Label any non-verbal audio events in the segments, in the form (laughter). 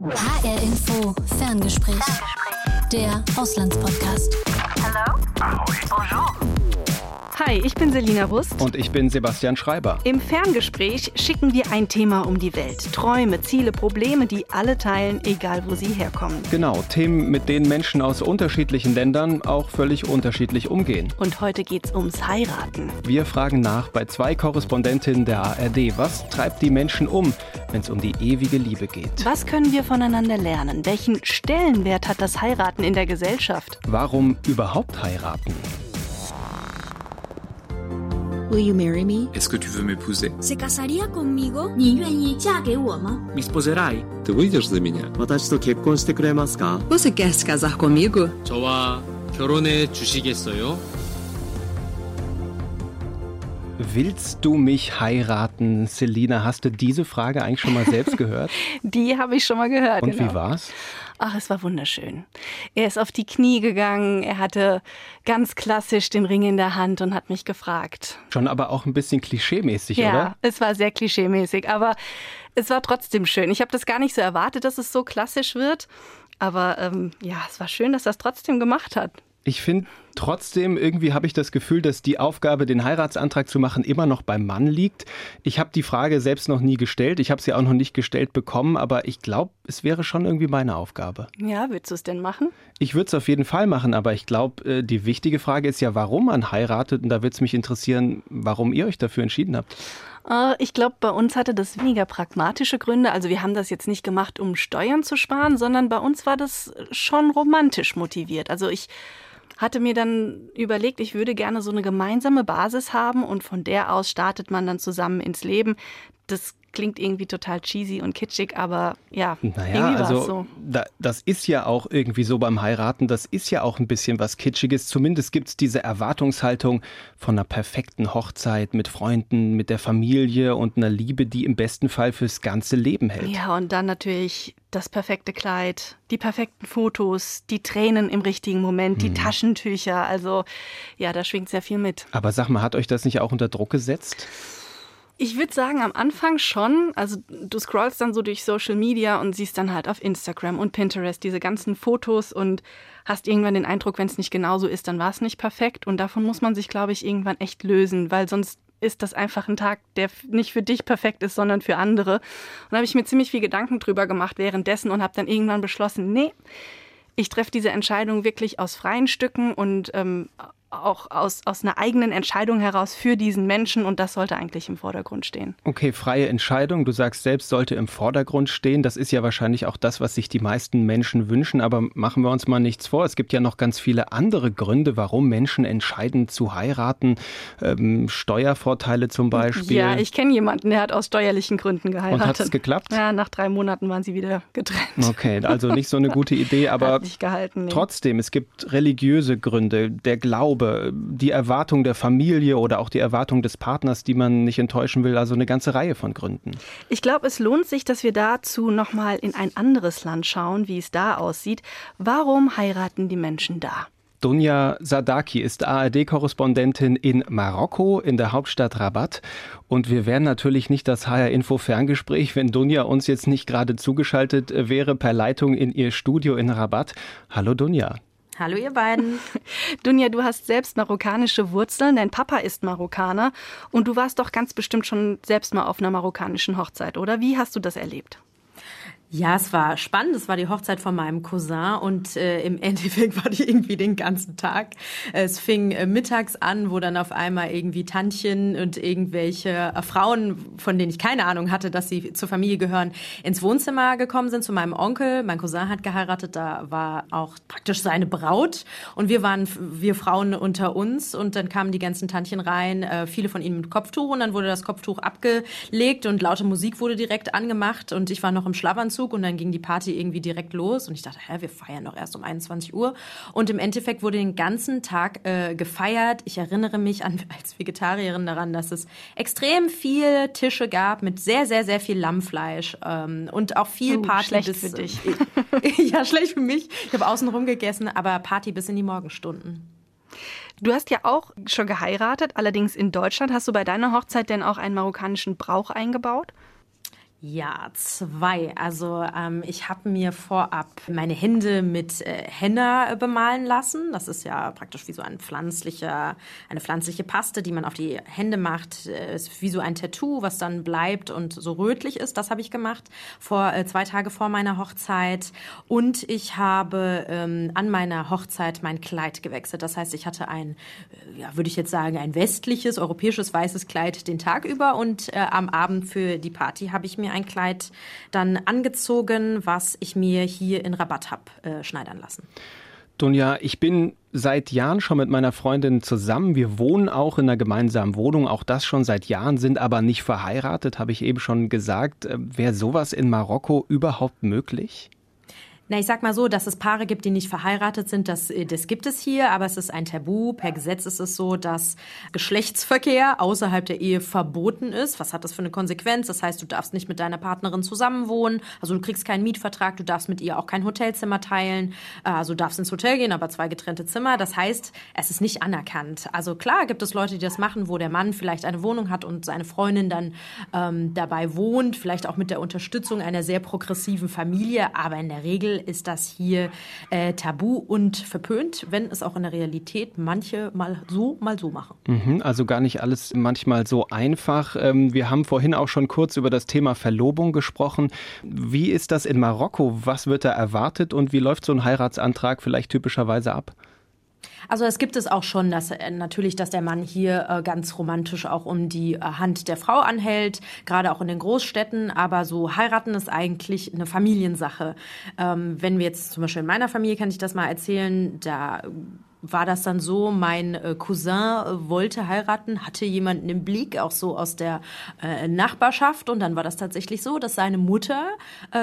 HR Info Ferngespräch. Der Auslandspodcast. Hallo? Ahoi. Bonjour. Hi, ich bin Selina Rust. Und ich bin Sebastian Schreiber. Im Ferngespräch schicken wir ein Thema um die Welt. Träume, Ziele, Probleme, die alle teilen, egal wo sie herkommen. Genau, Themen, mit denen Menschen aus unterschiedlichen Ländern auch völlig unterschiedlich umgehen. Und heute geht's ums Heiraten. Wir fragen nach bei zwei Korrespondentinnen der ARD. Was treibt die Menschen um, wenn es um die ewige Liebe geht? Was können wir voneinander lernen? Welchen Stellenwert hat das Heiraten in der Gesellschaft? Warum überhaupt heiraten? Will you marry me? Est-ce que tu veux m'épouser? ¿Se casaría conmigo? 你愿意嫁给我吗？ Mi sposerai? Ты выйдешь за меня? 私と結婚してくれますか Você quer se casar comigo? 저와 결혼해 주시겠어요? Willst du mich heiraten, Selina? Hast du diese Frage eigentlich schon mal selbst (laughs) gehört? Die habe ich schon mal gehört. Und genau. wie war's? Ach, es war wunderschön. Er ist auf die Knie gegangen, er hatte ganz klassisch den Ring in der Hand und hat mich gefragt. Schon aber auch ein bisschen klischeemäßig, ja, oder? es war sehr klischeemäßig, aber es war trotzdem schön. Ich habe das gar nicht so erwartet, dass es so klassisch wird. Aber ähm, ja, es war schön, dass er es trotzdem gemacht hat. Ich finde trotzdem, irgendwie habe ich das Gefühl, dass die Aufgabe, den Heiratsantrag zu machen, immer noch beim Mann liegt. Ich habe die Frage selbst noch nie gestellt. Ich habe sie auch noch nicht gestellt bekommen, aber ich glaube, es wäre schon irgendwie meine Aufgabe. Ja, willst du es denn machen? Ich würde es auf jeden Fall machen, aber ich glaube, äh, die wichtige Frage ist ja, warum man heiratet. Und da würde es mich interessieren, warum ihr euch dafür entschieden habt. Äh, Ich glaube, bei uns hatte das weniger pragmatische Gründe. Also wir haben das jetzt nicht gemacht, um Steuern zu sparen, sondern bei uns war das schon romantisch motiviert. Also ich hatte mir dann überlegt, ich würde gerne so eine gemeinsame Basis haben und von der aus startet man dann zusammen ins Leben. Das klingt irgendwie total cheesy und kitschig, aber ja, Naja, irgendwie war also es so. da, das ist ja auch irgendwie so beim Heiraten, das ist ja auch ein bisschen was Kitschiges. Zumindest gibt es diese Erwartungshaltung von einer perfekten Hochzeit mit Freunden, mit der Familie und einer Liebe, die im besten Fall fürs ganze Leben hält. Ja, und dann natürlich das perfekte Kleid, die perfekten Fotos, die Tränen im richtigen Moment, die Taschentücher. Also ja, da schwingt sehr viel mit. Aber sag mal, hat euch das nicht auch unter Druck gesetzt? Ich würde sagen, am Anfang schon. Also du scrollst dann so durch Social Media und siehst dann halt auf Instagram und Pinterest diese ganzen Fotos und hast irgendwann den Eindruck, wenn es nicht genauso ist, dann war es nicht perfekt. Und davon muss man sich, glaube ich, irgendwann echt lösen, weil sonst ist das einfach ein Tag, der nicht für dich perfekt ist, sondern für andere. Und da habe ich mir ziemlich viel Gedanken drüber gemacht währenddessen und habe dann irgendwann beschlossen, nee, ich treffe diese Entscheidung wirklich aus freien Stücken und ähm, auch aus, aus einer eigenen Entscheidung heraus für diesen Menschen und das sollte eigentlich im Vordergrund stehen. Okay, freie Entscheidung. Du sagst selbst, sollte im Vordergrund stehen. Das ist ja wahrscheinlich auch das, was sich die meisten Menschen wünschen. Aber machen wir uns mal nichts vor. Es gibt ja noch ganz viele andere Gründe, warum Menschen entscheiden zu heiraten. Ähm, Steuervorteile zum Beispiel. Ja, ich kenne jemanden, der hat aus steuerlichen Gründen geheiratet. Und hat es geklappt? Ja, nach drei Monaten waren sie wieder getrennt. Okay, also nicht so eine gute Idee, (laughs) aber gehalten. Nee. trotzdem, es gibt religiöse Gründe, der Glaube, die Erwartung der Familie oder auch die Erwartung des Partners, die man nicht enttäuschen will, also eine ganze Reihe von Gründen. Ich glaube, es lohnt sich, dass wir dazu nochmal in ein anderes Land schauen, wie es da aussieht. Warum heiraten die Menschen da? Dunja Sadaki ist ARD-Korrespondentin in Marokko, in der Hauptstadt Rabat. Und wir wären natürlich nicht das HR-Info-Ferngespräch, wenn Dunja uns jetzt nicht gerade zugeschaltet wäre per Leitung in ihr Studio in Rabat. Hallo Dunja. Hallo ihr beiden. (laughs) Dunja, du hast selbst marokkanische Wurzeln, dein Papa ist Marokkaner und du warst doch ganz bestimmt schon selbst mal auf einer marokkanischen Hochzeit, oder? Wie hast du das erlebt? Ja, es war spannend. Es war die Hochzeit von meinem Cousin und äh, im (laughs) Endeffekt war die irgendwie den ganzen Tag. Es fing äh, mittags an, wo dann auf einmal irgendwie Tantchen und irgendwelche äh, Frauen, von denen ich keine Ahnung hatte, dass sie zur Familie gehören, ins Wohnzimmer gekommen sind zu meinem Onkel. Mein Cousin hat geheiratet, da war auch praktisch seine Braut und wir waren wir Frauen unter uns und dann kamen die ganzen Tantchen rein, äh, viele von ihnen mit Kopftuch und dann wurde das Kopftuch abgelegt und laute Musik wurde direkt angemacht und ich war noch im Schlafanzug und dann ging die Party irgendwie direkt los und ich dachte, hä, wir feiern doch erst um 21 Uhr und im Endeffekt wurde den ganzen Tag äh, gefeiert. Ich erinnere mich an (laughs) als Vegetarierin daran, dass es extrem viel Tische gab mit sehr sehr sehr viel Lammfleisch ähm, und auch viel Uh, Party schlecht bis für dich. (laughs) ja schlecht für mich. Ich habe außen rum gegessen, aber Party bis in die Morgenstunden. Du hast ja auch schon geheiratet, allerdings in Deutschland. Hast du bei deiner Hochzeit denn auch einen marokkanischen Brauch eingebaut? Ja, zwei. Also ähm, ich habe mir vorab meine Hände mit äh, Henna bemalen lassen. Das ist ja praktisch wie so ein pflanzlicher, eine pflanzliche Paste, die man auf die Hände macht. Äh, ist wie so ein Tattoo, was dann bleibt und so rötlich ist. Das habe ich gemacht vor äh, zwei Tage vor meiner Hochzeit. Und ich habe ähm, an meiner Hochzeit mein Kleid gewechselt. Das heißt, ich hatte ein, äh, ja, würde ich jetzt sagen, ein westliches, europäisches weißes Kleid den Tag über und äh, am Abend für die Party habe ich mir mir ein Kleid dann angezogen, was ich mir hier in Rabatt habe äh, schneidern lassen. Dunja, ich bin seit Jahren schon mit meiner Freundin zusammen. Wir wohnen auch in einer gemeinsamen Wohnung, auch das schon seit Jahren, sind aber nicht verheiratet, habe ich eben schon gesagt. Äh, wäre sowas in Marokko überhaupt möglich? Na, ich sag mal so, dass es Paare gibt, die nicht verheiratet sind, das, äh, das gibt es hier, aber es ist ein Tabu. Per Gesetz ist es so, dass Geschlechtsverkehr außerhalb der Ehe verboten ist. Was hat das für eine Konsequenz? Das heißt, du darfst nicht mit deiner Partnerin zusammenwohnen, also du kriegst keinen Mietvertrag, du darfst mit ihr auch kein Hotelzimmer teilen, äh, also du darfst ins Hotel gehen, aber zwei getrennte Zimmer. Das heißt, es ist nicht anerkannt. Also klar gibt es Leute, die das machen, wo der Mann vielleicht eine Wohnung hat und seine Freundin dann ähm, dabei wohnt, vielleicht auch mit der Unterstützung einer sehr progressiven Familie, aber in der Regel ist das hier äh, tabu und verpönt, wenn es auch in der Realität manche mal so, mal so machen. Mhm, also gar nicht alles manchmal so einfach. Ähm, wir haben vorhin auch schon kurz über das Thema Verlobung gesprochen. Wie ist das in Marokko? Was wird da erwartet und wie läuft so ein Heiratsantrag vielleicht typischerweise ab? Also es gibt es auch schon, dass äh, natürlich, dass der Mann hier äh, ganz romantisch auch um die äh, Hand der Frau anhält, gerade auch in den Großstädten. Aber so heiraten ist eigentlich eine Familiensache. Ähm, wenn wir jetzt zum Beispiel in meiner Familie kann ich das mal erzählen, da war das dann so, mein äh, Cousin äh, wollte heiraten, hatte jemanden im Blick, auch so aus der äh, Nachbarschaft. Und dann war das tatsächlich so, dass seine Mutter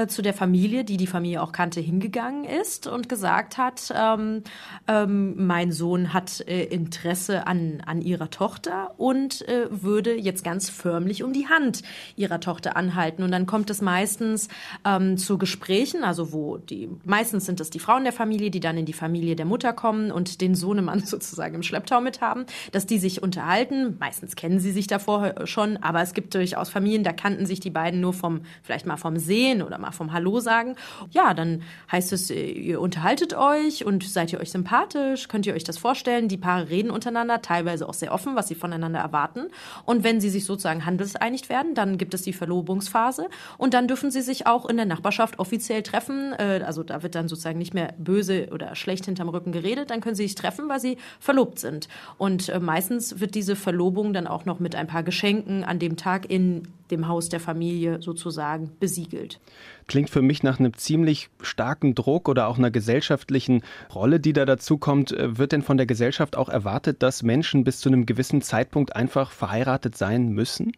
zu der Familie, die die Familie auch kannte, hingegangen ist und gesagt hat, ähm, ähm, mein Sohn hat Interesse an, an ihrer Tochter und würde jetzt ganz förmlich um die Hand ihrer Tochter anhalten. Und dann kommt es meistens ähm, zu Gesprächen, also wo die, meistens sind es die Frauen der Familie, die dann in die Familie der Mutter kommen und den Sohnemann (laughs) sozusagen im Schlepptau mit haben, dass die sich unterhalten. Meistens kennen sie sich davor schon, aber es gibt durchaus Familien, da kannten sich die beiden nur vom, vielleicht mal vom Sehen oder mal vom Hallo sagen. Ja, dann heißt es, äh, ihr unterhaltet euch und seid ihr euch sympathisch? Könnt ihr euch das vorstellen? Die Paare reden untereinander, teilweise auch sehr offen, was sie voneinander erwarten. Und wenn sie sich sozusagen handelseinigt werden, dann gibt es die Verlobungsphase und dann dürfen sie sich auch in der Nachbarschaft offiziell treffen. Äh, also da wird dann sozusagen nicht mehr böse oder schlecht hinterm Rücken geredet, dann können sie sich treffen, weil sie verlobt sind. Und äh, meistens wird diese Verlobung dann auch noch mit ein paar Geschenken an dem Tag in dem Haus der Familie sozusagen besiegelt. Klingt für mich nach einem ziemlich starken Druck oder auch einer gesellschaftlichen Rolle, die da dazu kommt. Äh, wird denn von der Gesellschaft auch erwartet, dass Menschen bis zu einem gewissen Zeitpunkt einfach verheiratet sein müssen?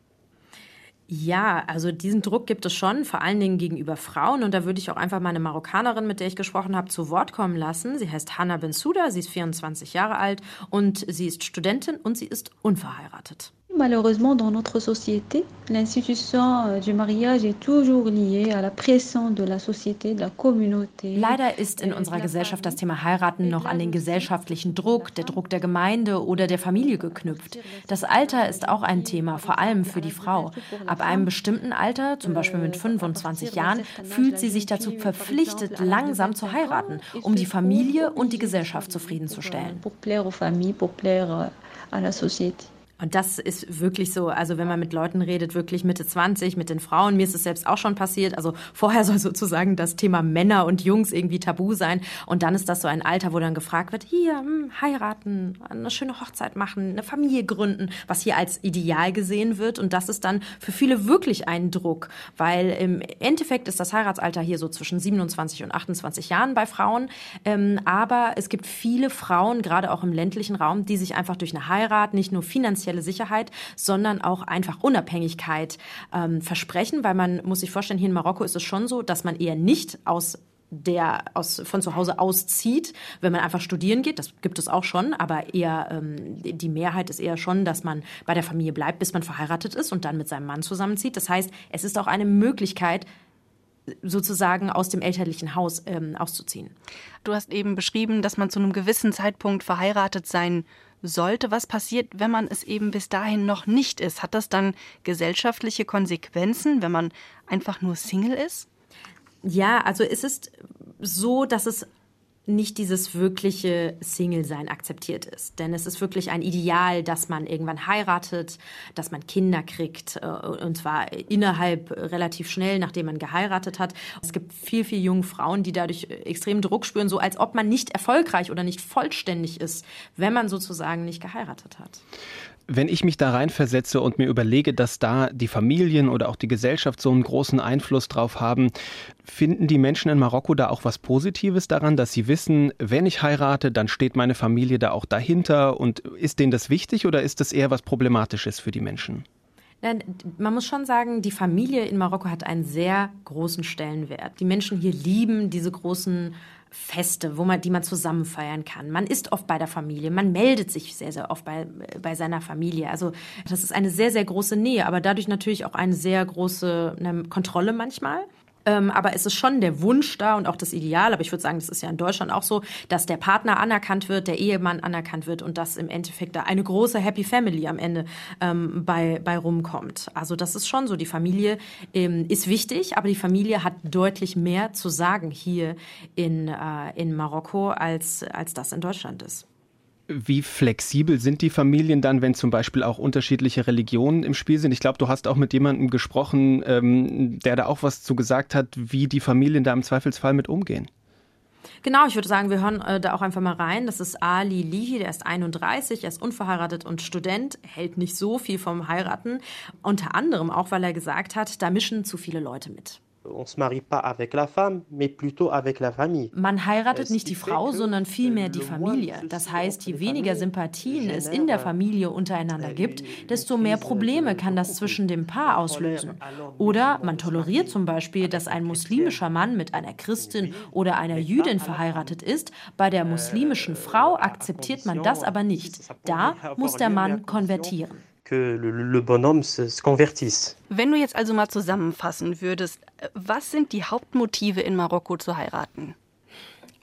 Ja, also diesen Druck gibt es schon, vor allen Dingen gegenüber Frauen. Und da würde ich auch einfach meine Marokkanerin, mit der ich gesprochen habe, zu Wort kommen lassen. Sie heißt Hanna Bensouda, sie ist 24 Jahre alt und sie ist Studentin und sie ist unverheiratet. Malheureusement, dans notre société, l'institution euh, du mariage est toujours liée à la pression de la société, de la communauté. Leider ist in unserer Gesellschaft das Thema Heiraten noch an den gesellschaftlichen Druck, der Druck der Gemeinde oder der Familie geknüpft. Das Alter ist auch ein Thema, vor allem für die Frau. Ab einem bestimmten Alter, zum Beispiel mit 25 Jahren, fühlt sie sich dazu verpflichtet, langsam zu heiraten, um die Familie und die Gesellschaft zufriedenzustellen. Pour plaire aux familles, pour plaire euh, à la société. Und das ist wirklich so, also wenn man mit Leuten redet, wirklich Mitte 20, mit den Frauen, mir ist es selbst auch schon passiert. Also vorher (laughs) soll sozusagen das Thema Männer und Jungs irgendwie tabu sein. Und dann ist das so ein Alter, wo dann gefragt wird, hier, hm, heiraten, eine schöne Hochzeit machen, eine Familie gründen, was hier als Ideal gesehen wird. Und das ist dann für viele wirklich ein Druck, weil im Endeffekt ist das Heiratsalter hier so zwischen 27 und 28 Jahren bei Frauen. Ähm, aber es gibt viele Frauen, gerade auch im ländlichen Raum, die sich einfach durch eine Heirat nicht nur finanziell finanzielle Sicherheit, sondern auch einfach Unabhängigkeit ähm, versprechen, weil man muss sich vorstellen, hier in Marokko ist es schon so, dass man eher nicht aus der aus, von zu Hause auszieht, wenn man einfach studieren geht. Das gibt es auch schon, aber eher ähm, die Mehrheit ist eher schon, dass man bei der Familie bleibt, bis man verheiratet ist und dann mit seinem Mann zusammenzieht. Das heißt, es ist auch eine Möglichkeit, sozusagen aus dem elterlichen Haus ähm, auszuziehen. Du hast eben beschrieben, dass man zu einem gewissen Zeitpunkt verheiratet sein sollte. Was passiert, wenn man es eben bis dahin noch nicht ist? Hat das dann gesellschaftliche Konsequenzen, wenn man einfach nur Single ist? Ja, also es ist so, dass es nicht dieses wirkliche Single-Sein akzeptiert ist. Denn es ist wirklich ein Ideal, dass man irgendwann heiratet, dass man Kinder kriegt, äh, und zwar innerhalb relativ schnell, nachdem man geheiratet hat. Es gibt viel, viel junge Frauen, die dadurch extrem Druck spüren, so als ob man nicht erfolgreich oder nicht vollständig ist, wenn man sozusagen nicht geheiratet hat. Wenn ich mich da reinversetze und mir überlege, dass da die Familien oder auch die Gesellschaft so einen großen Einfluss drauf haben, finden die Menschen in Marokko da auch was Positives daran, dass sie wissen, wenn ich heirate, dann steht meine Familie da auch dahinter und ist denen das wichtig oder ist das eher was Problematisches für die Menschen? Man muss schon sagen, die Familie in Marokko hat einen sehr großen Stellenwert. Die Menschen hier lieben diese großen Feste, wo man, die man zusammen feiern kann. Man ist oft bei der Familie, man meldet sich sehr, sehr oft bei, bei seiner Familie. Also das ist eine sehr, sehr große Nähe, aber dadurch natürlich auch eine sehr große eine Kontrolle manchmal. Ähm, aber es ist schon der Wunsch da und auch das Ideal, aber ich würde sagen, das ist ja in Deutschland auch so, dass der Partner anerkannt wird, der Ehemann anerkannt wird und dass im Endeffekt da eine große Happy Family am Ende ähm, bei, bei rumkommt. Also das ist schon so. Die Familie ähm, ist wichtig, aber die Familie hat deutlich mehr zu sagen hier in, äh, in Marokko, als, als das in Deutschland ist. Wie flexibel sind die Familien dann, wenn zum Beispiel auch unterschiedliche Religionen im Spiel sind? Ich glaube, du hast auch mit jemandem gesprochen, ähm, der da auch was zu gesagt hat, wie die Familien da im Zweifelsfall mit umgehen. Genau, ich würde sagen, wir hören äh, da auch einfach mal rein. Das ist Ali Lihi, der ist 31, er ist unverheiratet und Student, hält nicht so viel vom Heiraten. Unter anderem auch, weil er gesagt hat, da mischen zu viele Leute mit. Man heiratet nicht die Frau, sondern vielmehr die Familie. Das heißt, je weniger Sympathien es in der Familie untereinander gibt, desto mehr Probleme kann das zwischen dem Paar auslösen. Oder man toleriert zum Beispiel, dass ein muslimischer Mann mit einer Christin oder einer Jüdin verheiratet ist. Bei der muslimischen Frau akzeptiert man das aber nicht. Da muss der Mann konvertieren que le, le bonhomme se, se convertisse. Wenn du jetzt also mal zusammenfassen würdest, was sind die Hauptmotive in Marokko zu heiraten?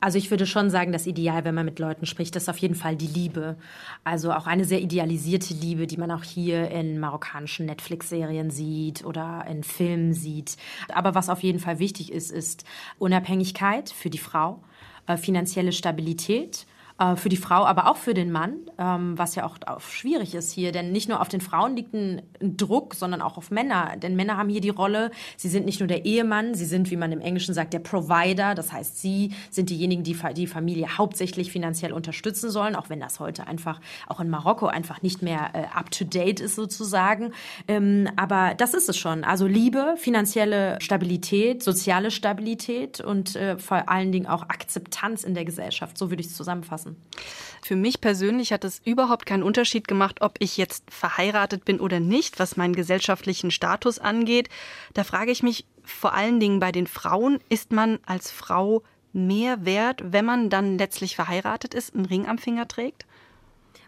Also ich würde schon sagen, das Ideal, wenn man mit Leuten spricht, ist auf jeden Fall die Liebe. Also auch eine sehr idealisierte Liebe, die man auch hier in marokkanischen Netflix-Serien sieht oder in Filmen sieht. Aber was auf jeden Fall wichtig ist, ist Unabhängigkeit für die Frau, äh, finanzielle Stabilität äh, für die Frau, aber auch für den Mann, ähm, was ja auch, schwierig ist hier. Denn nicht nur auf den Frauen liegt ein, ein, Druck, sondern auch auf Männer. Denn Männer haben hier die Rolle, sie sind nicht nur der Ehemann, sie sind, wie man im Englischen sagt, der Provider. Das heißt, sie sind diejenigen, die die Familie hauptsächlich finanziell unterstützen sollen, auch wenn das heute einfach auch in Marokko einfach nicht mehr äh, up-to-date ist sozusagen. Ähm, aber das ist es schon. Also Liebe, finanzielle Stabilität, soziale Stabilität und äh, vor allen Dingen auch Akzeptanz in der Gesellschaft. So würde ich es zusammenfassen lassen. Für mich persönlich hat es überhaupt keinen Unterschied gemacht, ob ich jetzt verheiratet bin oder nicht, was meinen gesellschaftlichen Status angeht. Da frage ich mich vor allen Dingen bei den Frauen, ist man als Frau mehr wert, wenn man dann letztlich verheiratet ist, einen Ring am Finger trägt?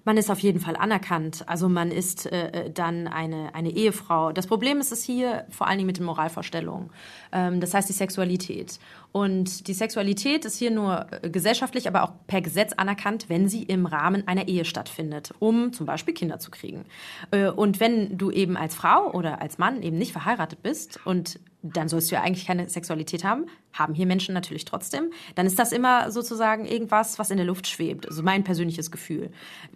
Man ist auf jeden Fall anerkannt. Also man ist äh, dann eine, eine Ehefrau. Das Problem ist es hier vor allen Dingen mit den Moralvorstellungen. Ähm, das heißt die Sexualität. Und die Sexualität ist hier nur äh, gesellschaftlich, aber auch per Gesetz anerkannt, wenn sie im Rahmen einer Ehe stattfindet, um zum Beispiel Kinder zu kriegen. Äh, und wenn du eben als Frau oder als Mann eben nicht verheiratet bist und dann sollst du ja eigentlich keine Sexualität haben, haben hier Menschen natürlich trotzdem, dann ist das immer sozusagen irgendwas, was in der Luft schwebt. Also mein persönliches Gefühl.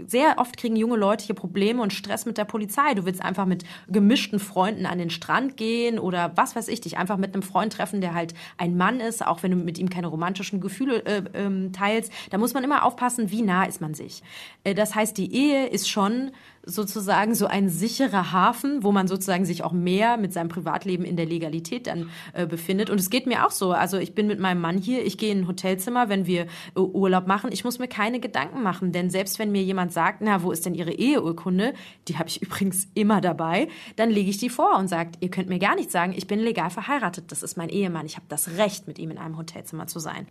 Sehr oft kriegen junge Leute hier Probleme und Stress mit der Polizei. Du willst einfach mit gemischten Freunden an den Strand gehen oder was weiß ich, dich einfach mit einem Freund treffen, der halt ein Mann ist, auch wenn du mit ihm keine romantischen Gefühle äh, ähm, teilst. Da muss man immer aufpassen, wie nah ist man sich. Äh, das heißt, die Ehe ist schon sozusagen so ein sicherer Hafen, wo man sozusagen sich auch mehr mit seinem Privatleben in der Legalität dann äh, befindet. Und es geht mir auch so. Also ich bin mit meinem Mann hier, ich gehe in ein Hotelzimmer, wenn wir äh, Urlaub machen. Ich muss mir keine Gedanken machen, denn selbst wenn mir jemand sagt, na, wo ist denn Ihre Eheurkunde? Die habe ich (laughs) übrigens immer dabei. Dann lege ich die vor und sagt, ihr könnt mir gar nicht sagen, ich bin legal verheiratet. Das ist mein Ehemann. Ich habe das Recht, mit ihm in einem Hotelzimmer zu sein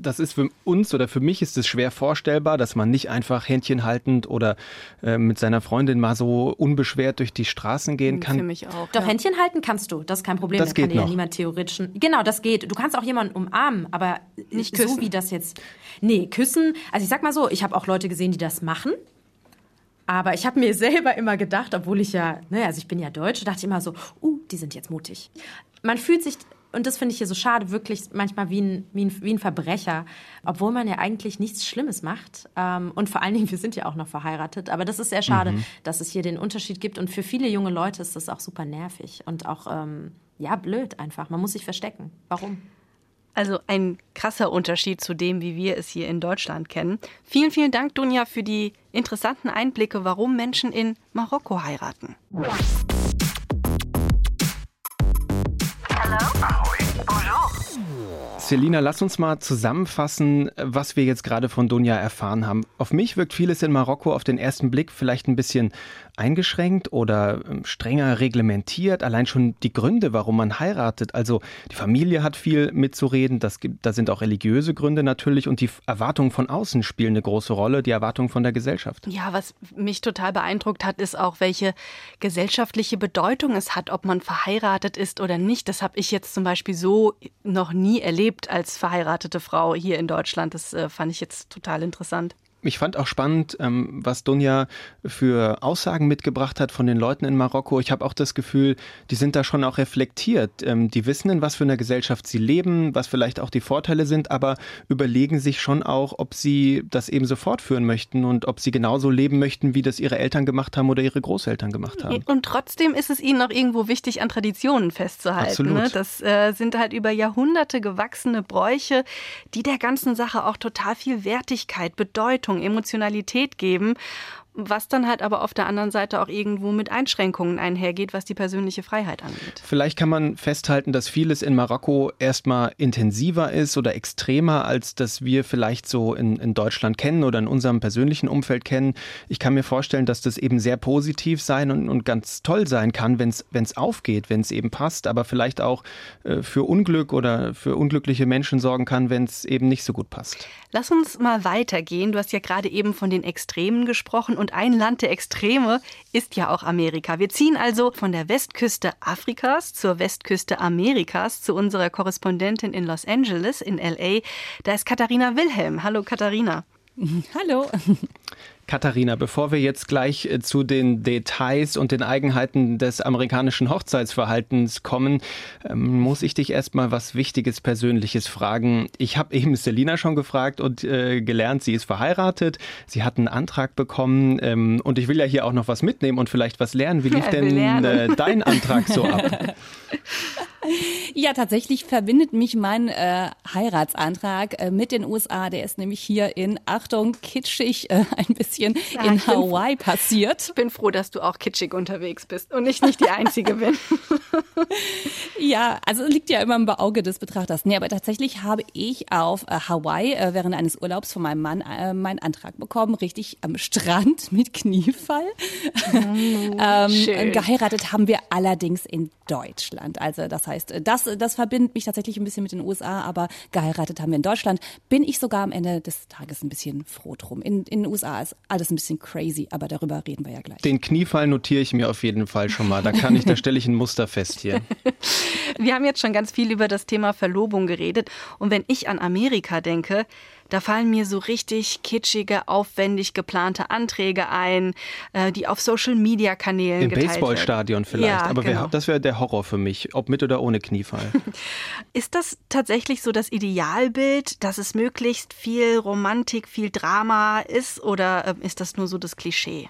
das ist für uns oder für mich ist es schwer vorstellbar, dass man nicht einfach Händchen haltend oder äh, mit seiner Freundin mal so unbeschwert durch die Straßen gehen hm, kann. Für mich auch. Doch ja. Händchen halten kannst du, das ist kein Problem. Das da geht kann noch. ja niemand theoretisch. Genau, das geht. Du kannst auch jemanden umarmen, aber nicht küssen. so wie das jetzt. Nee, küssen. Also ich sag mal so, ich habe auch Leute gesehen, die das machen. Aber ich habe mir (laughs) selber immer gedacht, obwohl ich ja, ne, also ich bin ja Deutsche, dachte ich immer so, uh, die sind jetzt mutig. Man fühlt sich und das finde ich hier so schade, wirklich manchmal wie ein, wie ein, wie ein Verbrecher, obwohl man ja eigentlich nichts Schlimmes macht. Ähm, und vor allen Dingen, wir sind ja auch noch verheiratet. Aber das ist sehr schade, mhm. dass es hier den Unterschied gibt. Und für viele junge Leute ist das auch super nervig und auch, ähm, ja, blöd einfach. Man muss sich verstecken. Warum? Also ein krasser Unterschied zu dem, wie wir es hier in Deutschland kennen. Vielen, vielen Dank, Dunja, für die interessanten Einblicke, warum Menschen in Marokko heiraten. Selina, lass uns mal zusammenfassen, was wir jetzt gerade von Dunja erfahren haben. Auf mich wirkt vieles in Marokko auf den ersten Blick vielleicht ein bisschen eingeschränkt oder ähm, strenger reglementiert. Allein schon die Gründe, warum man heiratet. Also die Familie hat viel mitzureden. Das gibt, da sind auch religiöse Gründe natürlich und die Erwartungen von außen spielen eine große Rolle. Die Erwartungen von der Gesellschaft. Ja, was mich total beeindruckt hat, ist auch, welche gesellschaftliche Bedeutung es hat, ob man verheiratet ist oder nicht. Das habe ich jetzt zum Beispiel so noch nie erlebt als verheiratete Frau hier in Deutschland. Das äh, fand ich jetzt total interessant. Ich fand auch spannend, ähm, was Dunja für Aussagen mitgebracht hat von den Leuten in Marokko. Ich habe auch das Gefühl, die sind da schon auch reflektiert. Ähm, die wissen, in was für einer Gesellschaft sie leben, was vielleicht auch die Vorteile sind, aber überlegen sich schon auch, ob sie das eben so fortführen möchten und ob sie genauso leben möchten, wie das ihre Eltern gemacht haben oder ihre Großeltern gemacht haben. Und trotzdem ist es ihnen auch irgendwo wichtig, an Traditionen festzuhalten. Absolut. Ne? Das äh, sind halt über Jahrhunderte gewachsene Bräuche, die der ganzen Sache auch total viel Wertigkeit, Bedeutung, Bedeutung, Emotionalität geben was dann halt aber auf der anderen Seite auch irgendwo mit Einschränkungen einhergeht, was die persönliche Freiheit angeht. Vielleicht kann man festhalten, dass vieles in Marokko erstmal intensiver ist oder extremer, als das wir vielleicht so in, in Deutschland kennen oder in unserem persönlichen Umfeld kennen. Ich kann mir vorstellen, dass das eben sehr positiv sein und, und ganz toll sein kann, wenn es aufgeht, wenn es eben passt, aber vielleicht auch äh, für Unglück oder für unglückliche Menschen sorgen kann, wenn es eben nicht so gut passt. Lass uns mal weitergehen. Du hast ja gerade eben von den Extremen gesprochen und ein Land der Extreme ist ja auch Amerika. Wir ziehen also von der Westküste Afrikas zur Westküste Amerikas zu unserer Korrespondentin in Los Angeles in LA. Da ist Katharina Wilhelm. Hallo Katharina. (laughs) Hallo. Katharina, bevor wir jetzt gleich äh, zu den Details und den Eigenheiten des amerikanischen Hochzeitsverhaltens kommen, ähm, muss ich dich erstmal was Wichtiges Persönliches fragen. Ich habe eben Selina schon gefragt und äh, gelernt, sie ist verheiratet, sie hat einen Antrag bekommen ähm, und ich will ja hier auch noch was mitnehmen und vielleicht was lernen. Wie lief (laughs) denn äh, (laughs) dein Antrag so ab? Ja, tatsächlich verbindet mich mein äh, Heiratsantrag äh, mit den USA. Der ist nämlich hier in, Achtung, kitschig, äh, ein bisschen ja, in Hawaii bin, passiert. Ich bin froh, dass du auch kitschig unterwegs bist und ich nicht die Einzige bin. (laughs) ja, also liegt ja immer im Auge des Betrachters. Nee, aber tatsächlich habe ich auf äh, Hawaii äh, während eines Urlaubs von meinem Mann äh, meinen Antrag bekommen, richtig am Strand (laughs) mit Kniefall. Mm, ähm, geheiratet haben wir allerdings in Deutschland. Also das heißt, das, das verbindet mich tatsächlich ein bisschen mit den USA, aber geheiratet haben wir in Deutschland. Bin ich sogar am Ende des Tages ein bisschen froh drum. In, in den USA ist alles ein bisschen crazy, aber darüber reden wir ja gleich. Den Kniefall notiere ich mir auf jeden Fall schon mal. Da kann ich, da (laughs) stelle ich ein Muster fest hier. wir haben jetzt schon ganz viel über das Thema Verlobung geredet. Und wenn ich an Amerika denke, da fallen mir so richtig kitschige, aufwendig geplante Anträge ein, äh, die auf Social-Media-Kanälen Im Baseballstadion vielleicht, ja, aber genau. das wäre der Horror für mich, ob mit oder ohne Kniefall. (laughs) Ist das tatsächlich so das Idealbild, dass es möglichst viel Romantik, viel Drama ist oder äh, ist das nur so das Klischee?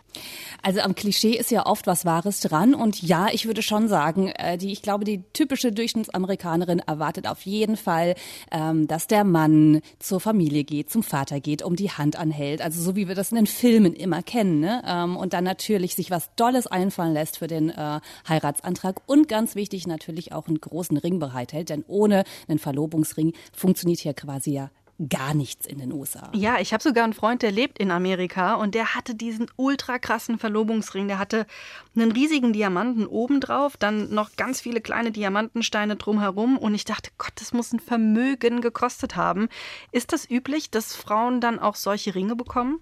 Also am Klischee ist ja oft was Wahres dran und ja, ich würde schon sagen, äh, die, ich glaube, die typische Durchschnittsamerikanerin erwartet auf jeden Fall, ähm, dass der Mann zur Familie geht, zum Vater geht, um die Hand anhält. Also so wie wir das in den Filmen immer kennen. Ne? Ähm, und dann natürlich sich was Dolles einfallen lässt für den äh, Heiratsantrag. Und ganz wichtig natürlich auch einen großen Ring bereithält. Denn ohne einen Verlobungsring funktioniert hier quasi ja gar nichts in den USA. Ja, ich habe sogar einen Freund, der lebt in Amerika und der hatte diesen ultra krassen Verlobungsring. Der hatte einen riesigen Diamanten obendrauf, dann noch ganz viele kleine Diamantensteine drumherum und ich dachte, Gott, das muss ein Vermögen gekostet haben. Ist das üblich, dass Frauen dann auch solche Ringe bekommen?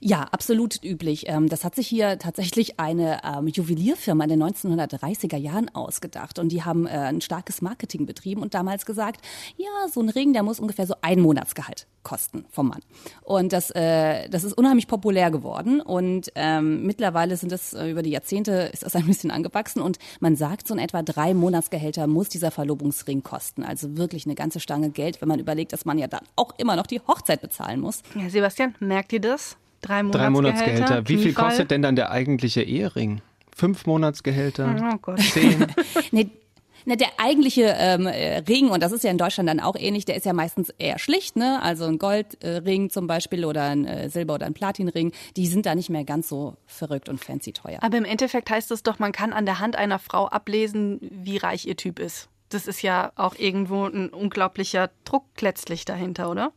Ja, absolut üblich. Ähm, das hat sich hier tatsächlich eine ähm, Juwelierfirma in den 1930er Jahren ausgedacht und die haben äh, ein starkes Marketing betrieben und damals gesagt, ja, so ein Ring, der muss ungefähr so ein Monatsgehalt kosten vom Mann. Und das, äh, das ist unheimlich populär geworden und ähm, mittlerweile sind es äh, über die Jahrzehnte ist das ein bisschen angewachsen und man sagt, so in etwa drei Monatsgehälter muss dieser Verlobungsring kosten. Also wirklich eine ganze Stange Geld, wenn man überlegt, dass man ja dann auch immer noch die Hochzeit bezahlen muss. Ja, Sebastian, merkt ihr das? Drei Monatsgehälter. Drei Monatsgehälter. Wie viel kostet denn dann der eigentliche Ehering? Fünf Monatsgehälter? Oh Gott. Zehn? (laughs) nee, Ne, der eigentliche ähm, äh, Ring, und das ist ja in Deutschland dann auch ähnlich, der ist ja meistens eher schlicht, ne? Also ein Goldring äh, zum Beispiel oder ein äh, Silber- oder ein Platinring, die sind da nicht mehr ganz so verrückt und fancy teuer. Aber im Endeffekt heißt es doch, man kann an der Hand einer Frau ablesen, wie reich ihr Typ ist. Das ist ja auch irgendwo ein unglaublicher Druck letztlich dahinter, oder?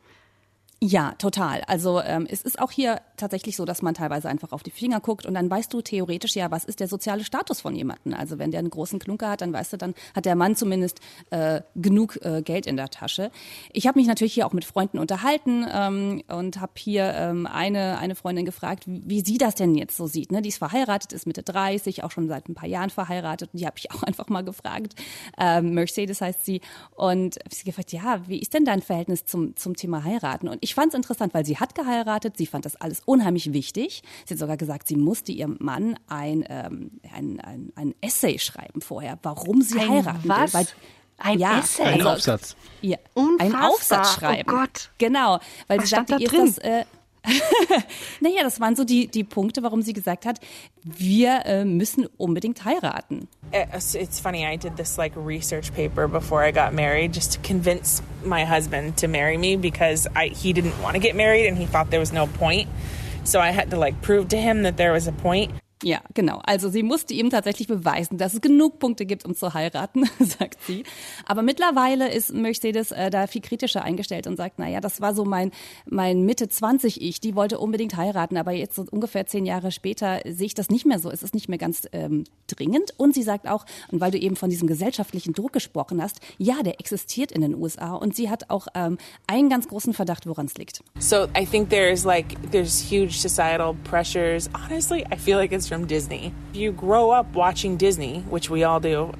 Ja, total. Also ähm, es ist auch hier tatsächlich so, dass man teilweise einfach auf die Finger guckt und dann weißt du theoretisch ja, was ist der soziale Status von jemandem. Also wenn der einen großen Klunker hat, dann weißt du, dann hat der Mann zumindest äh, genug äh, Geld in der Tasche. Ich habe mich natürlich hier auch mit Freunden unterhalten ähm, und habe hier ähm, eine, eine Freundin gefragt, wie, wie sie das denn jetzt so sieht. Ne? Die ist verheiratet, ist Mitte 30, auch schon seit ein paar Jahren verheiratet und die habe ich (laughs) auch einfach mal gefragt. Ähm, Mercedes heißt sie und habe sie gefragt, ja, wie ist denn dein Verhältnis zum, zum Thema heiraten? Und ich fand es interessant, weil sie hat geheiratet, sie fand das alles unheimlich wichtig. Sie hat sogar gesagt, sie musste ihrem Mann ein, ähm, ein, ein, ein Essay schreiben vorher, warum sie ein heiraten was? will. Weil, ein ja, Essay? Ein also, Aufsatz. Ja, einen Aufsatz schreiben. Oh Gott. Genau, weil Was sie sagte, da ihr drin? das. Äh, (laughs) naja, das waren so die, die Punkte, warum sie gesagt hat, wir äh, müssen unbedingt heiraten. It's, it's funny, I did this like research paper before I got married just to convince my husband to marry me because I, he didn't want to get married and he thought there was no point. So I had to like prove to him that there was a point. Ja, genau. Also sie musste ihm tatsächlich beweisen, dass es genug Punkte gibt, um zu heiraten, (laughs) sagt sie. Aber mittlerweile ist Mercedes äh, da viel kritischer eingestellt und sagt, naja, das war so mein, mein Mitte 20 Ich, die wollte unbedingt heiraten, aber jetzt so ungefähr zehn Jahre später sehe ich das nicht mehr so. Es ist nicht mehr ganz ähm, dringend. Und sie sagt auch, und weil du eben von diesem gesellschaftlichen Druck gesprochen hast, ja, der existiert in den USA und sie hat auch ähm, einen ganz großen Verdacht, woran es liegt. So I think there's like there's huge societal pressures. Honestly, I feel like it's from Disney. You grow up watching Disney, which we all do.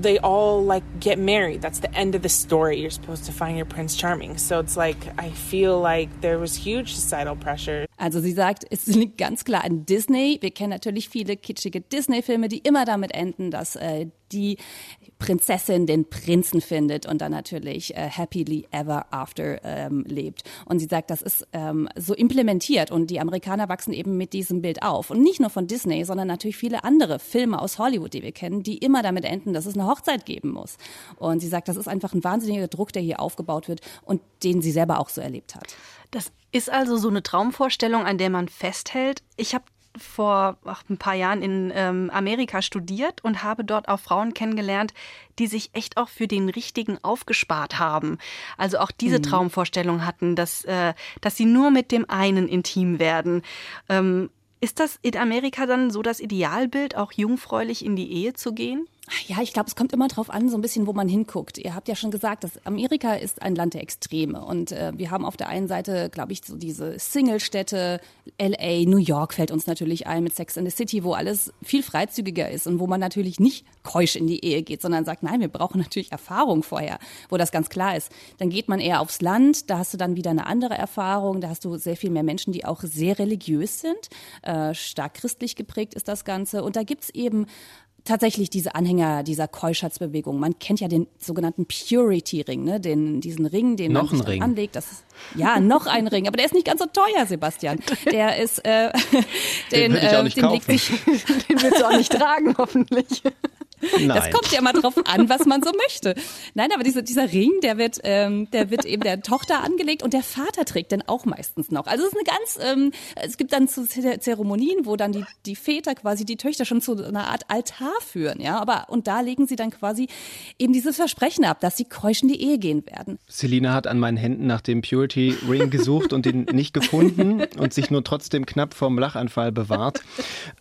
They all like get married. That's the end of the story. You're supposed to find your Prince Charming. So it's like I feel like there was huge societal pressure. Also sie sagt, es liegt ganz klar an Disney. Wir kennen natürlich viele kitschige Disney-Filme, die immer damit enden, dass äh, die Prinzessin den Prinzen findet und dann natürlich äh, happily ever after ähm, lebt. Und sie sagt, das ist ähm, so implementiert und die Amerikaner wachsen eben mit diesem Bild auf. Und nicht nur von Disney, sondern natürlich viele andere Filme aus Hollywood, die wir kennen, die immer damit enden, dass es eine Hochzeit geben muss. Und sie sagt, das ist einfach ein wahnsinniger Druck, der hier aufgebaut wird und den sie selber auch so erlebt hat. Das ist also so eine Traumvorstellung, an der man festhält. Ich habe vor ach, ein paar Jahren in ähm, Amerika studiert und habe dort auch Frauen kennengelernt, die sich echt auch für den Richtigen aufgespart haben. Also auch diese Mhm. Traumvorstellung hatten, dass, äh, dass sie nur mit dem einen intim werden. Ähm, ist das in Amerika dann so das Idealbild, auch jungfräulich in die Ehe zu gehen? Ja, ich glaube, es kommt immer drauf an, so ein bisschen, wo man hinguckt. Ihr habt ja schon gesagt, dass Amerika ist ein Land der Extreme. Und äh, wir haben auf der einen Seite, glaube ich, so diese Single-Städte, LA, New York fällt uns natürlich ein mit Sex in the City, wo alles viel freizügiger ist und wo man natürlich nicht keusch in die Ehe geht, sondern sagt, nein, wir brauchen natürlich Erfahrung vorher, wo das ganz klar ist. Dann geht man eher aufs Land, da hast du dann wieder eine andere Erfahrung, da hast du sehr viel mehr Menschen, die auch sehr religiös sind, äh, stark christlich geprägt ist das Ganze. Und da gibt's eben tatsächlich diese Anhänger dieser Keuschheitsbewegung. Man kennt ja den sogenannten Purity Ring, ne? den, diesen Ring, den Noch man Ring. anlegt. Das ist, ja, noch ein Ring, aber der ist nicht ganz so teuer, Sebastian. (laughs) Der ist, äh, Den auch nicht den legt sich, (laughs) Den willst du auch nicht tragen, hoffentlich. Das Nein. kommt ja immer drauf an, was man so möchte. Nein, aber dieser, dieser Ring, der wird, ähm, der wird eben der Tochter angelegt und der Vater trägt den auch meistens noch. Also es ist eine ganz, ähm, es gibt dann so Zer- Zeremonien, wo dann die, die Väter quasi die Töchter schon zu einer Art Altar führen, ja. Aber und da legen sie dann quasi eben dieses Versprechen ab, dass sie keusch in die Ehe gehen werden. Selina hat an meinen Händen nach dem Purity Ring gesucht und ihn nicht gefunden und sich nur trotzdem knapp vom Lachanfall bewahrt.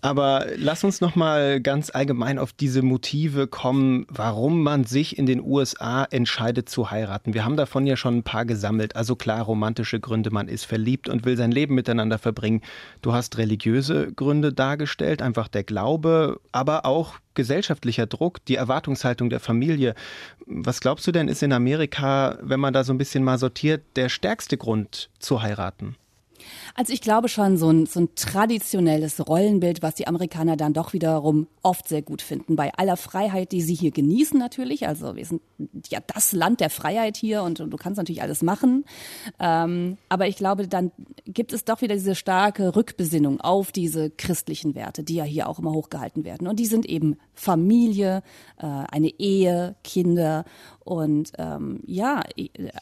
Aber lass uns noch mal ganz allgemein auf diese Motive Motive kommen, warum man sich in den USA entscheidet zu heiraten. Wir haben davon ja schon ein paar gesammelt. Also klar, romantische Gründe, man ist verliebt und will sein Leben miteinander verbringen. Du hast religiöse Gründe dargestellt, einfach der Glaube, aber auch gesellschaftlicher Druck, die Erwartungshaltung der Familie. Was glaubst du denn, ist in Amerika, wenn man da so ein bisschen mal sortiert, der stärkste Grund zu heiraten? Also ich glaube schon, so ein, so ein traditionelles Rollenbild, was die Amerikaner dann doch wiederum oft sehr gut finden. Bei aller Freiheit, die sie hier genießen natürlich. Also wir sind ja das Land der Freiheit hier und, und du kannst natürlich alles machen. Ähm, aber ich glaube, dann gibt es doch wieder diese starke Rückbesinnung auf diese christlichen Werte, die ja hier auch immer hochgehalten werden. Und die sind eben Familie, äh, eine Ehe, Kinder und ähm, ja,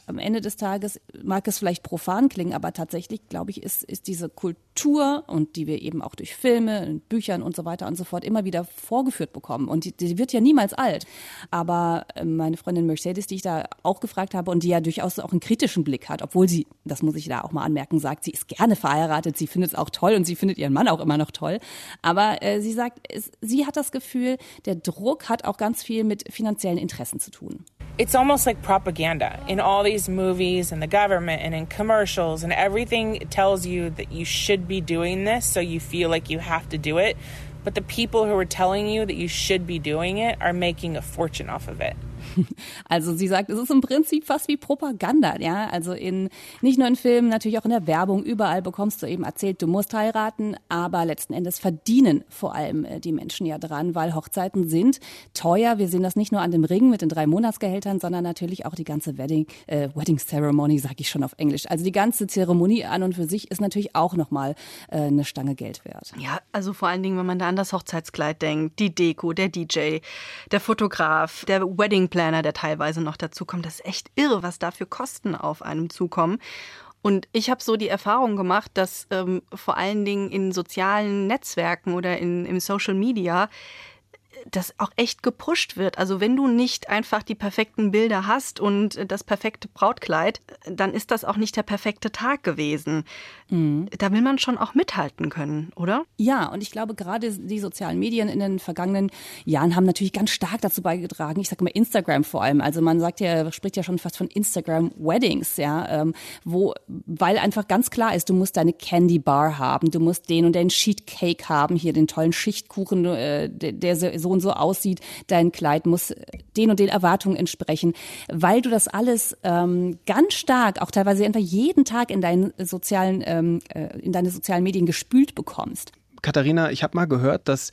am Ende des Tages mag es vielleicht profan klingen, aber tatsächlich, glaube ich, ist, ist diese Kultur und die wir eben auch durch Filme, Büchern und so weiter und so fort immer wieder vorgeführt bekommen. Und die, die wird ja niemals alt. Aber äh, meine Freundin Mercedes, die ich da auch gefragt habe und die ja durchaus auch einen kritischen Blick hat, obwohl sie, das muss ich da auch mal anmerken, sagt, sie ist gerne verheiratet, sie findet es auch toll und sie findet ihren Mann auch immer noch toll. Aber äh, sie sagt, es, sie hat das Gefühl, der Druck hat auch ganz viel mit finanziellen Interessen zu tun. It's almost like propaganda. In all these movies and the government and in commercials and everything tells you that you should be doing this so you feel like you have to do it. But the people who are telling you that you should be doing it are making a fortune off of it (laughs) Also sie sagt, es ist im Prinzip fast wie Propaganda, ja. Also in nicht nur in Filmen, natürlich auch in der Werbung, überall bekommst du eben erzählt, du musst heiraten, aber letzten Endes verdienen vor allem äh, die Menschen ja dran, weil Hochzeiten sind teuer. Wir sehen das nicht nur an dem Ring mit den drei Monatsgehältern, sondern natürlich auch die ganze Wedding, äh, Wedding Ceremony, sag ich schon auf Englisch. Also die ganze Zeremonie an und für sich ist natürlich auch nochmal äh, eine Stange Geld wert. Ja, also vor allen Dingen, wenn man da an das Hochzeitskleid denkt, die Deko, der DJ, der Fotograf, der Wedding Planner, der teilweise noch dazu kommt. Das ist echt irre, was da für Kosten auf einem zukommen. Und ich habe so die Erfahrung gemacht, dass ähm, vor allen Dingen in sozialen Netzwerken oder in, im Social Media das auch echt gepusht wird. Also wenn du nicht einfach die perfekten Bilder hast und das perfekte Brautkleid, dann ist das auch nicht der perfekte Tag gewesen. Mhm. Da will man schon auch mithalten können, oder? Ja, und ich glaube, gerade die sozialen Medien in den vergangenen Jahren haben natürlich ganz stark dazu beigetragen. Ich sage mal Instagram vor allem. Also man sagt ja, spricht ja schon fast von Instagram Weddings, ja, ähm, wo, weil einfach ganz klar ist, du musst deine Candy Bar haben, du musst den und den Sheet Cake haben, hier den tollen Schichtkuchen, äh, der so und so aussieht, dein Kleid muss den und den Erwartungen entsprechen, weil du das alles ähm, ganz stark, auch teilweise einfach jeden Tag in deinen sozialen, ähm, äh, in deine sozialen Medien gespült bekommst. Katharina, ich habe mal gehört, dass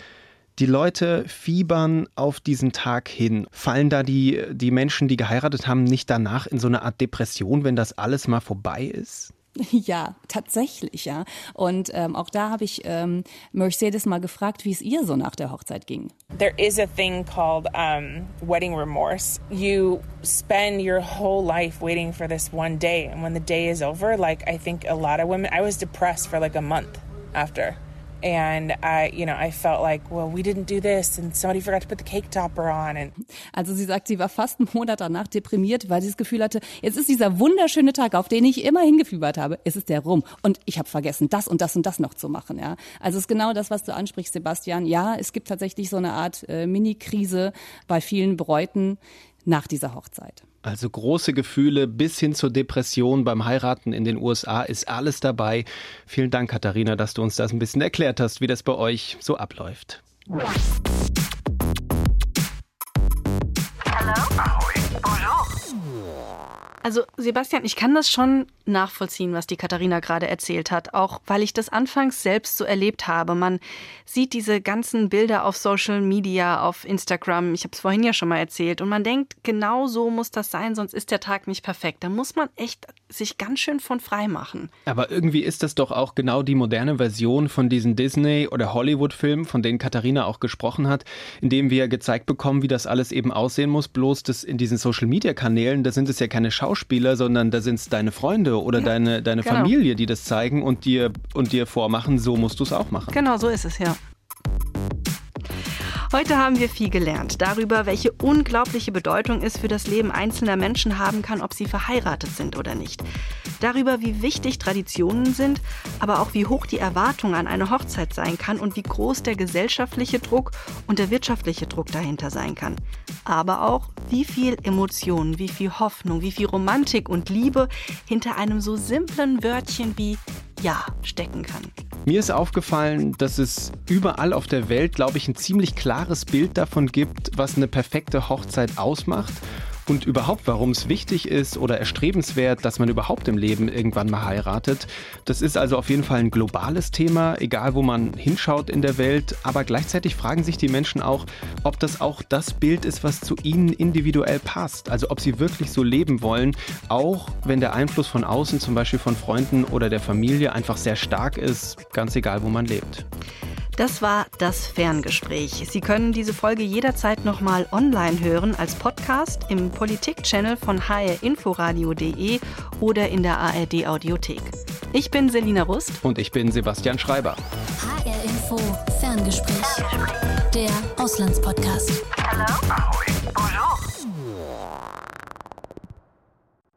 die Leute fiebern auf diesen Tag hin. Fallen da die, die Menschen, die geheiratet haben, nicht danach in so eine Art Depression, wenn das alles mal vorbei ist? (laughs) Ja, tatsächlich, ja. Und ähm, auch da habe ich ähm, Mercedes mal gefragt, wie es ihr so nach der Hochzeit ging. There is a thing called um, wedding remorse. You spend your whole life waiting for this one day, and when the day is over, like I think a lot of women, I was depressed for like a month after. And I, you know, I felt like, well, we didn't do this and somebody forgot to put the cake topper on. And also sie sagt, sie war fast einen Monat danach deprimiert, weil sie das Gefühl hatte, jetzt ist dieser wunderschöne Tag, auf den ich immer hingefiebert habe, es ist der rum. Und ich habe vergessen, das und das und das noch zu machen. Ja, Also es ist genau das, was du ansprichst, Sebastian. Ja, es gibt tatsächlich so eine Art äh, Mini-Krise bei vielen Bräuten nach dieser Hochzeit. Also große Gefühle bis hin zur Depression beim Heiraten in den USA ist alles dabei. Vielen Dank, Katharina, dass du uns das ein bisschen erklärt hast, wie das bei euch so abläuft. Also Sebastian, ich kann das schon nachvollziehen, was die Katharina gerade erzählt hat, auch weil ich das anfangs selbst so erlebt habe. Man sieht diese ganzen Bilder auf Social Media, auf Instagram, ich habe es vorhin ja schon mal erzählt, und man denkt, genau so muss das sein, sonst ist der Tag nicht perfekt. Da muss man echt sich ganz schön von frei machen. Aber irgendwie ist das doch auch genau die moderne Version von diesen Disney- oder Hollywood-Filmen, von denen Katharina auch gesprochen hat, in dem wir gezeigt bekommen, wie das alles eben aussehen muss. Bloß das in diesen Social-Media-Kanälen, da sind es ja keine Schauspieler, sondern da sind es deine Freunde oder ja, deine, deine genau. Familie, die das zeigen und dir, und dir vormachen, so musst du es auch machen. Genau, so ist es, ja. Heute haben wir viel gelernt darüber, welche unglaubliche Bedeutung es für das Leben einzelner Menschen haben kann, ob sie verheiratet sind oder nicht. Darüber, wie wichtig Traditionen sind, aber auch wie hoch die Erwartung an eine Hochzeit sein kann und wie groß der gesellschaftliche Druck und der wirtschaftliche Druck dahinter sein kann. Aber auch, wie viel Emotionen, wie viel Hoffnung, wie viel Romantik und Liebe hinter einem so simplen Wörtchen wie Ja stecken kann. Mir ist aufgefallen, dass es überall auf der Welt, glaube ich, ein ziemlich klares Bild davon gibt, was eine perfekte Hochzeit ausmacht und überhaupt, warum es wichtig ist oder erstrebenswert, dass man überhaupt im Leben irgendwann mal heiratet. Das ist also auf jeden Fall ein globales Thema, egal wo man hinschaut in der Welt. Aber gleichzeitig fragen sich die Menschen auch, ob das auch das Bild ist, was zu ihnen individuell passt. Also ob sie wirklich so leben wollen, auch wenn der Einfluss von außen, zum Beispiel von Freunden oder der Familie, einfach sehr stark ist, ganz egal, wo man lebt. Das war das Ferngespräch. Sie können diese Folge jederzeit nochmal online hören als Podcast im Politik-Channel von hrinforadio.de oder in der ARD Audiothek. Ich bin Selina Rust. Und ich bin Sebastian Schreiber. HR Info Ferngespräch. Der Auslandspodcast. Hello? Ahoi.